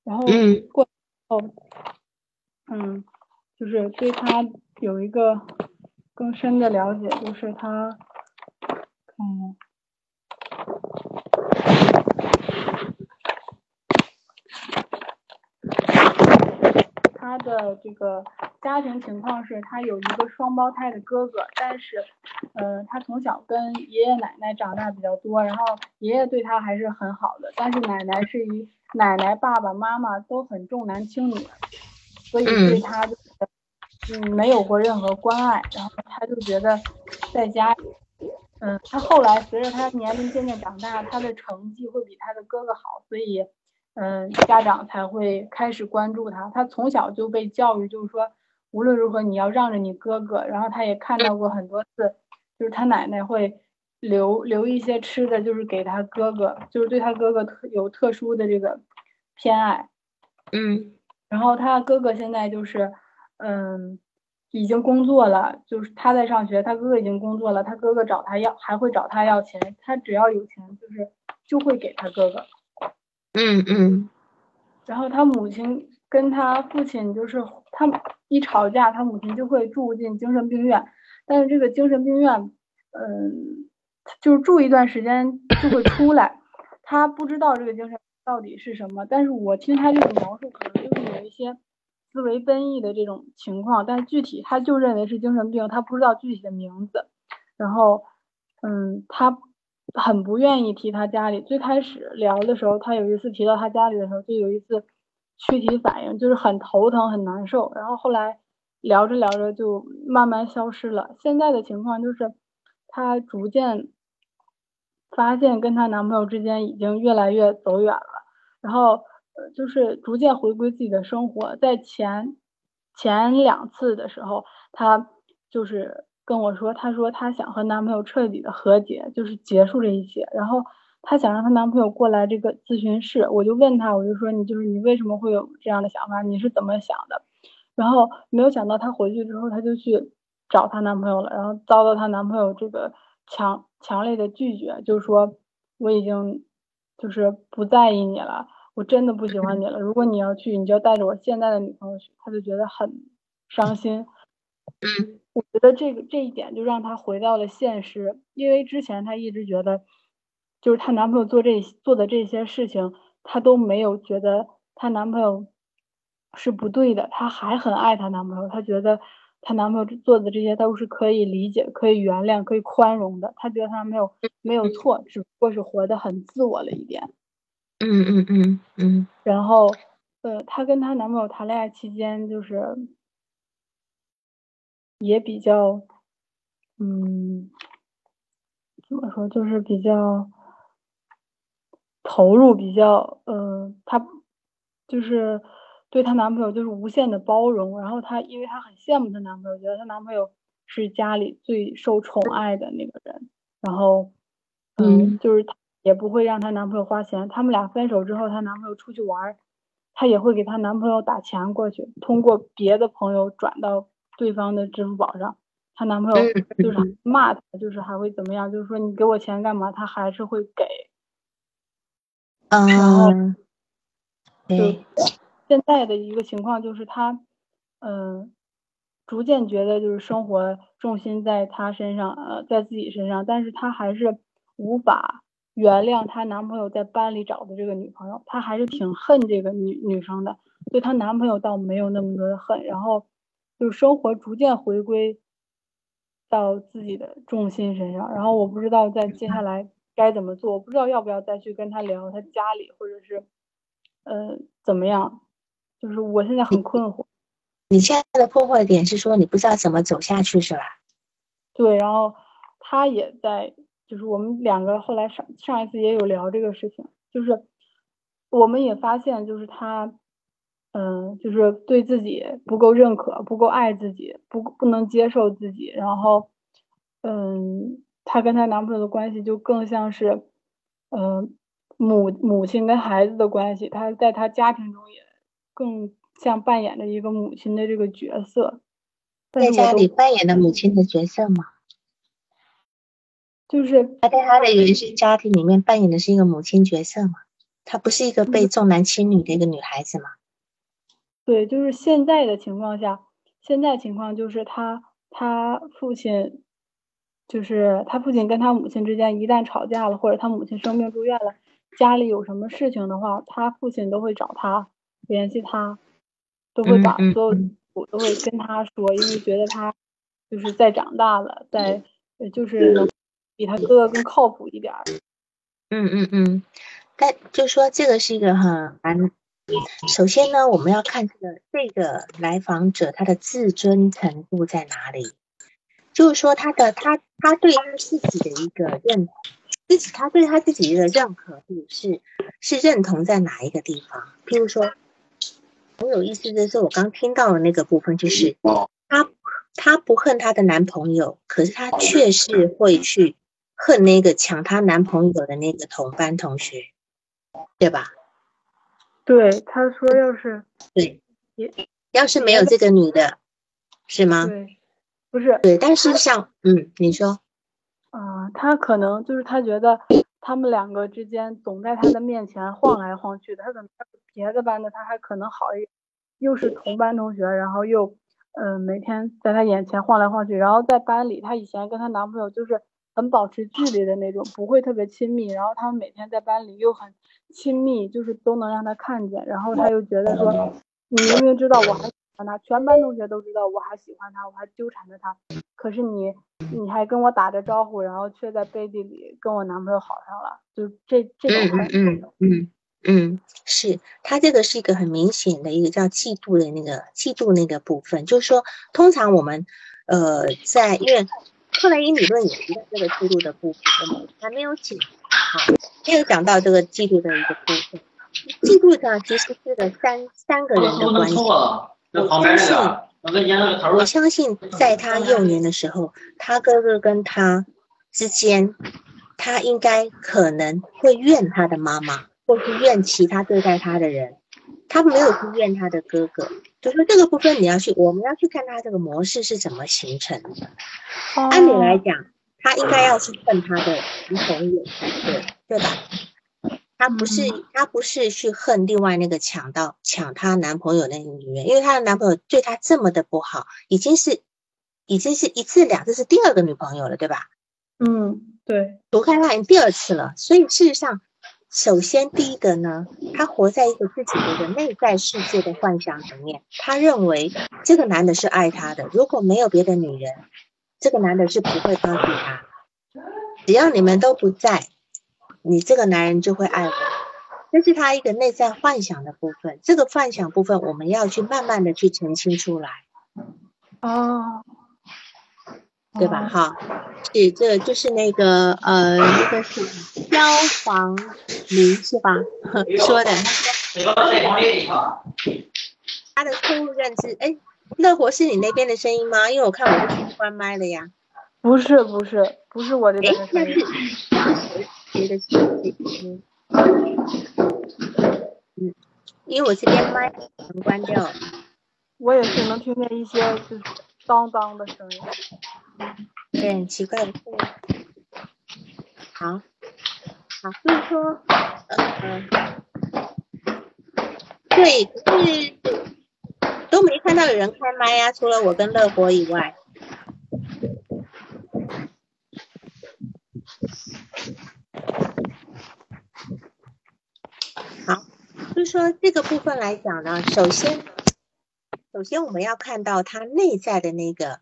然后过后，嗯，就是对他有一个更深的了解，就是他，嗯。他的这个家庭情况是，他有一个双胞胎的哥哥，但是，呃，他从小跟爷爷奶奶长大比较多，然后爷爷对他还是很好的，但是奶奶是一奶奶、爸爸妈妈都很重男轻女，所以对他就是嗯没有过任何关爱，然后他就觉得在家里，嗯，他后来随着他年龄渐渐长大，他的成绩会比他的哥哥好，所以。嗯，家长才会开始关注他。他从小就被教育，就是说无论如何你要让着你哥哥。然后他也看到过很多次，就是他奶奶会留留一些吃的，就是给他哥哥，就是对他哥哥特有特殊的这个偏爱。嗯，然后他哥哥现在就是，嗯，已经工作了，就是他在上学，他哥哥已经工作了，他哥哥找他要还会找他要钱，他只要有钱就是就会给他哥哥。嗯嗯，然后他母亲跟他父亲就是他一吵架，他母亲就会住进精神病院。但是这个精神病院，嗯，就是住一段时间就会出来。他不知道这个精神到底是什么，但是我听他这种描述，可能就是有一些思维奔逸的这种情况。但具体他就认为是精神病，他不知道具体的名字。然后，嗯，他。很不愿意提他家里。最开始聊的时候，他有一次提到他家里的时候，就有一次躯体反应，就是很头疼、很难受。然后后来聊着聊着就慢慢消失了。现在的情况就是，她逐渐发现跟她男朋友之间已经越来越走远了。然后就是逐渐回归自己的生活。在前前两次的时候，她就是。跟我说，她说她想和男朋友彻底的和解，就是结束这一切。然后她想让她男朋友过来这个咨询室，我就问她，我就说你就是你为什么会有这样的想法？你是怎么想的？然后没有想到她回去之后，她就去找她男朋友了，然后遭到她男朋友这个强强烈的拒绝，就是说我已经就是不在意你了，我真的不喜欢你了。如果你要去，你就要带着我现在的女朋友去。他就觉得很伤心。嗯。我觉得这个这一点就让她回到了现实，因为之前她一直觉得，就是她男朋友做这做的这些事情，她都没有觉得她男朋友是不对的，她还很爱她男朋友，她觉得她男朋友做的这些都是可以理解、可以原谅、可以宽容的，她觉得她没有没有错，只不过是活得很自我了一点。嗯嗯嗯嗯。然后，呃，她跟她男朋友谈恋爱期间就是。也比较，嗯，怎么说，就是比较投入，比较，呃，她就是对她男朋友就是无限的包容，然后她因为她很羡慕她男朋友，觉得她男朋友是家里最受宠爱的那个人，然后，嗯，就是也不会让她男朋友花钱，他们俩分手之后，她男朋友出去玩，她也会给她男朋友打钱过去，通过别的朋友转到。对方的支付宝上，她男朋友就是骂她，就是还会怎么样？就是说你给我钱干嘛？她还是会给。然后，对，现在的一个情况就是她，嗯，逐渐觉得就是生活重心在她身上，呃，在自己身上，但是她还是无法原谅她男朋友在班里找的这个女朋友，她还是挺恨这个女女生的，对她男朋友倒没有那么多的恨，然后。就是生活逐渐回归到自己的重心身上，然后我不知道在接下来该怎么做，我不知道要不要再去跟他聊他家里，或者是呃怎么样，就是我现在很困惑。你现在的困惑点是说你不知道怎么走下去是吧？对，然后他也在，就是我们两个后来上上一次也有聊这个事情，就是我们也发现，就是他，嗯，就是对自己不够认可，不够爱自己，不不能接受自己，然后，嗯，她跟她男朋友的关系就更像是，嗯，母母亲跟孩子的关系，她在她家庭中也更像扮演着一个母亲的这个角色，在家里扮演的母亲的角色吗？就是他在他的原生家庭里面扮演的是一个母亲角色嘛？她不是一个被重男轻女的一个女孩子吗？对，就是现在的情况下，现在情况就是他他父亲，就是他父亲跟他母亲之间一旦吵架了，或者他母亲生病住院了，家里有什么事情的话，他父亲都会找他联系他，都会把所有我都会跟他说，因为觉得他就是在长大了，在就是能。比他哥哥更靠谱一点儿。嗯嗯嗯，但就说这个是一个很难。首先呢，我们要看这个这个来访者他的自尊程度在哪里，就是说他的他他对他自己的一个认自己他对他自己的认可度是是认同在哪一个地方？譬如说，很有意思的是，我刚听到的那个部分就是他他不恨他的男朋友，可是他却是会去。恨那个抢她男朋友的那个同班同学，对吧？对，他说要是对，要是没有这个女的，是吗？对，不是对，但是像嗯，你说，啊，他可能就是他觉得他们两个之间总在他的面前晃来晃去的，他可能别的班的他还可能好一点，又是同班同学，然后又嗯每天在他眼前晃来晃去，然后在班里，她以前跟她男朋友就是。很保持距离的那种，不会特别亲密。然后他们每天在班里又很亲密，就是都能让他看见。然后他又觉得说，你明明知道我还喜欢他，全班同学都知道我还喜欢他，我还纠缠着他，可是你你还跟我打着招呼，然后却在背地里跟我男朋友好上了，就这这种很嗯嗯嗯嗯，是他这个是一个很明显的一个叫嫉妒的那个嫉妒那个部分，就是说通常我们呃在因为。克莱因理论也提到这个嫉妒的部分，还没有讲，好，没有讲到这个嫉妒的一个部分。嫉妒呢，其实是个三三个人的关系。我相信，我相信在他幼年的时候，他哥哥跟他之间，他应该可能会怨他的妈妈，或是怨其他对待他的人。他没有去怨他的哥哥，就说这个部分你要去，我们要去看他这个模式是怎么形成的。按理来讲，他应该要去恨他的男朋友才对，对吧？他不是，他不是去恨另外那个抢到抢她男朋友那个女人，因为她的男朋友对她这么的不好，已经是已经是一次两次是第二个女朋友了，对吧？嗯，对，毒开他已经第二次了，所以事实上。首先，第一个呢，他活在一个自己的一个内在世界的幻想里面。他认为这个男的是爱他的，如果没有别的女人，这个男的是不会帮助他。只要你们都不在，你这个男人就会爱我。这是他一个内在幻想的部分。这个幻想部分，我们要去慢慢的去澄清出来。哦。对吧？哈，是这就是那个呃，那个是消防明是吧？(laughs) 说的，他的错误认知。哎，乐活是你那边的声音吗？因为我看我这边关麦了呀。不是不是不是我这边的声音。别的声音。嗯，因为我这边麦能关掉。我也是能听见一些就是当当的声音。对，很奇怪的，好，好，所以说，呃，对，是都没看到有人开麦呀，除了我跟乐活以外。好，就是说这个部分来讲呢，首先，首先我们要看到他内在的那个。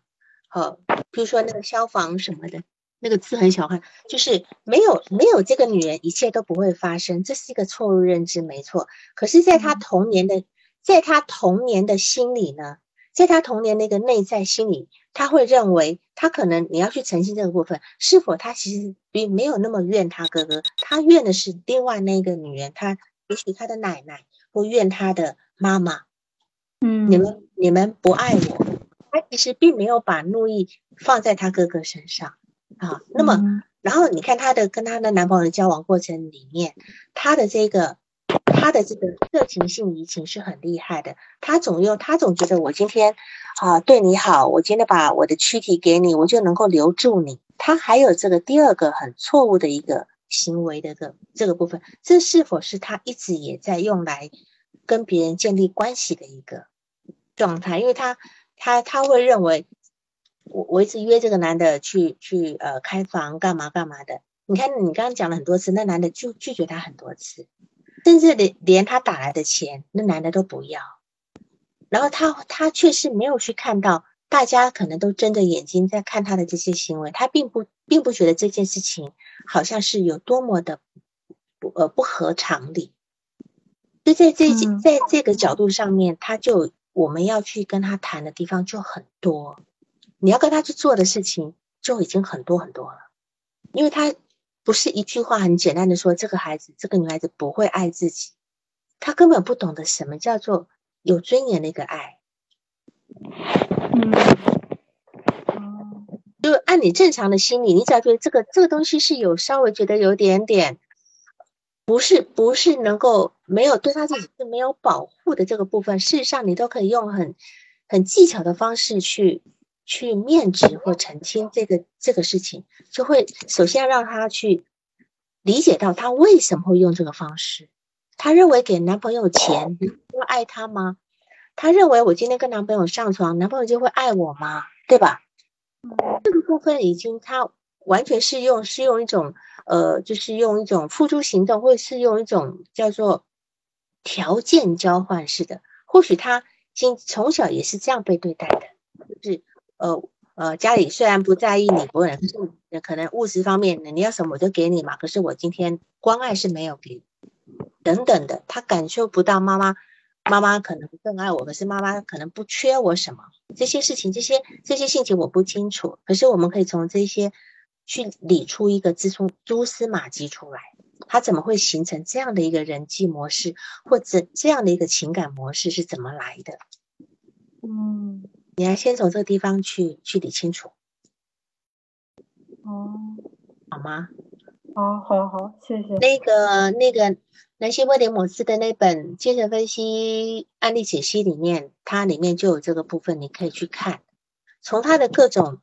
呃，比如说那个消防什么的，那个字很小看，就是没有没有这个女人，一切都不会发生，这是一个错误认知，没错。可是，在他童年的，在他童年的心里呢，在他童年那个内在心里，他会认为，他可能你要去澄清这个部分，是否他其实并没有那么怨他哥哥，他怨的是另外那个女人，他也许他的奶奶或怨他的妈妈，嗯，你们你们不爱我，他其实并没有把怒意放在他哥哥身上啊。那么，然后你看他的跟他的男朋友的交往过程里面，他的这个他的这个热情性移情是很厉害的。他总用他总觉得我今天啊对你好，我今天把我的躯体给你，我就能够留住你。他还有这个第二个很错误的一个。行为的个这个部分，这是否是他一直也在用来跟别人建立关系的一个状态？因为他他他会认为我我一直约这个男的去去呃开房干嘛干嘛的。你看你刚刚讲了很多次，那男的就拒绝他很多次，甚至连连他打来的钱，那男的都不要。然后他他却是没有去看到。大家可能都睁着眼睛在看他的这些行为，他并不并不觉得这件事情好像是有多么的不呃不合常理。就在这在这个角度上面，他就我们要去跟他谈的地方就很多，你要跟他去做的事情就已经很多很多了，因为他不是一句话很简单的说这个孩子这个女孩子不会爱自己，他根本不懂得什么叫做有尊严的一个爱。嗯，就按你正常的心理，你只要觉得这个这个东西是有稍微觉得有点点，不是不是能够没有对他自己是没有保护的这个部分，事实上你都可以用很很技巧的方式去去面质或澄清这个这个事情，就会首先要让他去理解到他为什么会用这个方式，他认为给男朋友钱会爱他吗？他认为我今天跟男朋友上床，男朋友就会爱我吗？对吧？这个部分已经他完全是用是用一种呃，就是用一种付诸行动，或者是用一种叫做条件交换式的。或许他今从小也是这样被对待的，就是呃呃，家里虽然不在意你，不可是可能物质方面你要什么我就给你嘛。可是我今天关爱是没有给，等等的，他感受不到妈妈。妈妈可能更爱我，可是妈妈可能不缺我什么。这些事情，这些这些性情我不清楚。可是我们可以从这些去理出一个蛛丝蛛丝马迹出来。他怎么会形成这样的一个人际模式，或者这样的一个情感模式是怎么来的？嗯，你要先从这个地方去去理清楚。哦，好吗？好，好，好，谢谢。那个，那个。南希·威廉姆斯的那本精神分析案例解析里面，它里面就有这个部分，你可以去看。从他的各种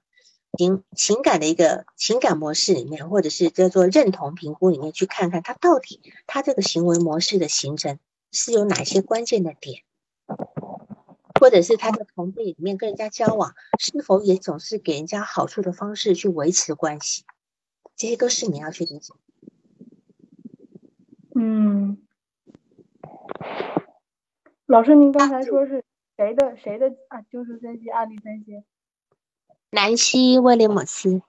情情感的一个情感模式里面，或者是叫做认同评估里面，去看看他到底他这个行为模式的形成是有哪些关键的点，或者是他的同辈里面跟人家交往，是否也总是给人家好处的方式去维持关系，这些都是你要去理解。嗯，老师，您刚才说是谁的谁的啊？就是分析案例分析？南希·威廉姆斯。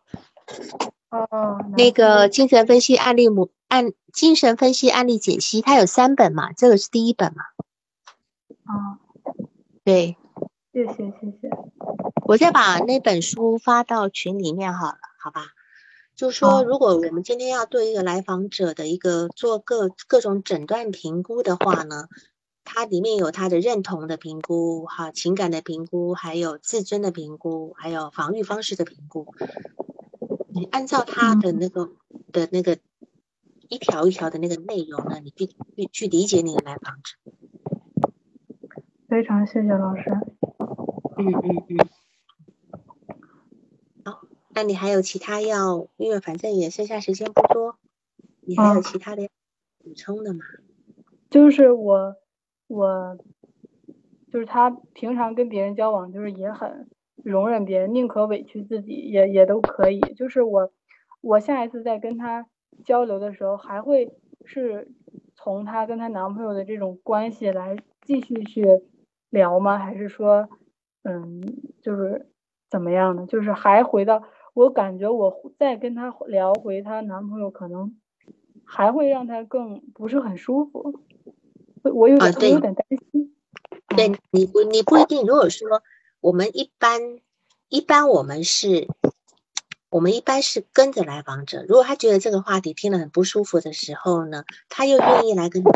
哦，那个精神分析案例模案精神分析案例解析，它有三本嘛？这个是第一本嘛？哦，对，谢谢谢谢。我再把那本书发到群里面好了，好吧？就说，如果我们今天要对一个来访者的一个做各各种诊断评估的话呢，它里面有他的认同的评估，哈，情感的评估，还有自尊的评估，还有防御方式的评估。你按照他的那个的那个一条一条的那个内容呢，你去去去理解你的来访者。非常谢谢老师。嗯嗯嗯。好那你还有其他要？因为反正也剩下时间不多，你还有其他的补充的吗？就是我，我，就是他平常跟别人交往，就是也很容忍别人，宁可委屈自己，也也都可以。就是我，我下一次再跟他交流的时候，还会是从她跟她男朋友的这种关系来继续去聊吗？还是说，嗯，就是怎么样呢？就是还回到。我感觉我再跟她聊回她男朋友，可能还会让她更不是很舒服。我有点有点担心。对你不你不一定。如果说我们一般一般我们是我们一般是跟着来访者。如果他觉得这个话题听了很不舒服的时候呢，他又愿意来跟你跟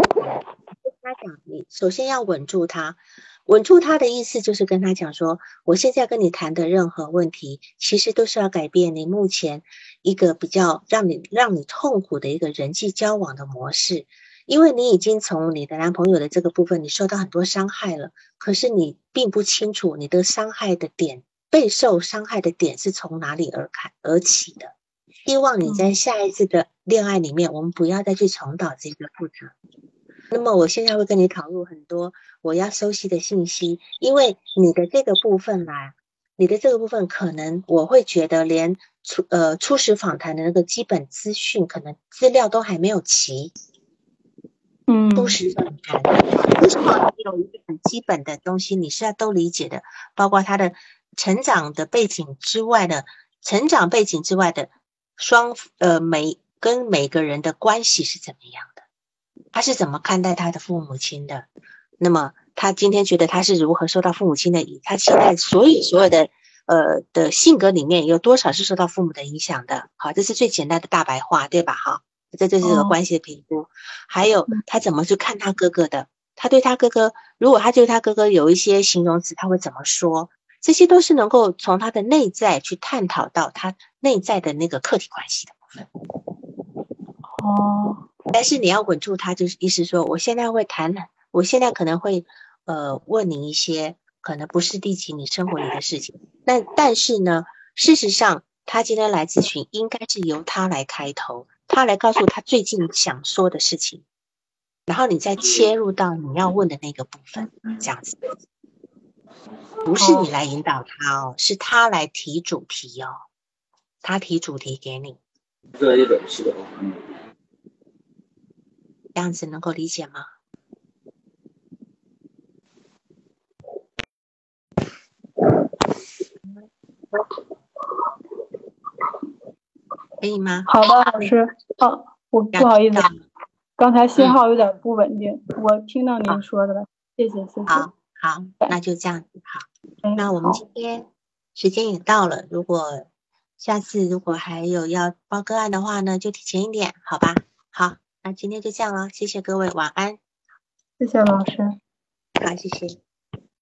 他讲，你首先要稳住他。稳住他的意思就是跟他讲说，我现在跟你谈的任何问题，其实都是要改变你目前一个比较让你让你痛苦的一个人际交往的模式，因为你已经从你的男朋友的这个部分，你受到很多伤害了，可是你并不清楚你的伤害的点，备受伤害的点是从哪里而开而起的。希望你在下一次的恋爱里面，我们不要再去重蹈这个覆辙。那么我现在会跟你讨论很多我要收集的信息，因为你的这个部分啦，你的这个部分可能我会觉得连初呃初始访谈的那个基本资讯，可能资料都还没有齐。嗯，初始访谈，初始访谈有一个很基本的东西，你是要都理解的，包括他的成长的背景之外的成长背景之外的双呃每跟每个人的关系是怎么样的。他是怎么看待他的父母亲的？那么他今天觉得他是如何受到父母亲的？他现在所有所有的呃的性格里面有多少是受到父母的影响的？好，这是最简单的大白话，对吧？哈，这就是个关系的评估。还有他怎么去看他哥哥的？他对他哥哥，如果他对他哥哥有一些形容词，他会怎么说？这些都是能够从他的内在去探讨到他内在的那个客体关系的部分。哦。但是你要稳住他，就是意思说，我现在会谈，我现在可能会呃问你一些可能不是提及你生活里的事情。但但是呢，事实上他今天来咨询，应该是由他来开头，他来告诉他最近想说的事情，然后你再切入到你要问的那个部分，这样子，不是你来引导他哦，是他来提主题哦，他提主题给你。这一本是的。这样子能够理解吗？可以吗？好的，老师。哦，我不好意思，刚才信号有点不稳定。我听到您说的了，谢谢，谢谢。好，好，那就这样子。好，那我们今天时间也到了，如果下次如果还有要报个案的话呢，就提前一点，好吧？好。那今天就这样了，谢谢各位，晚安。谢谢老师。好，谢谢。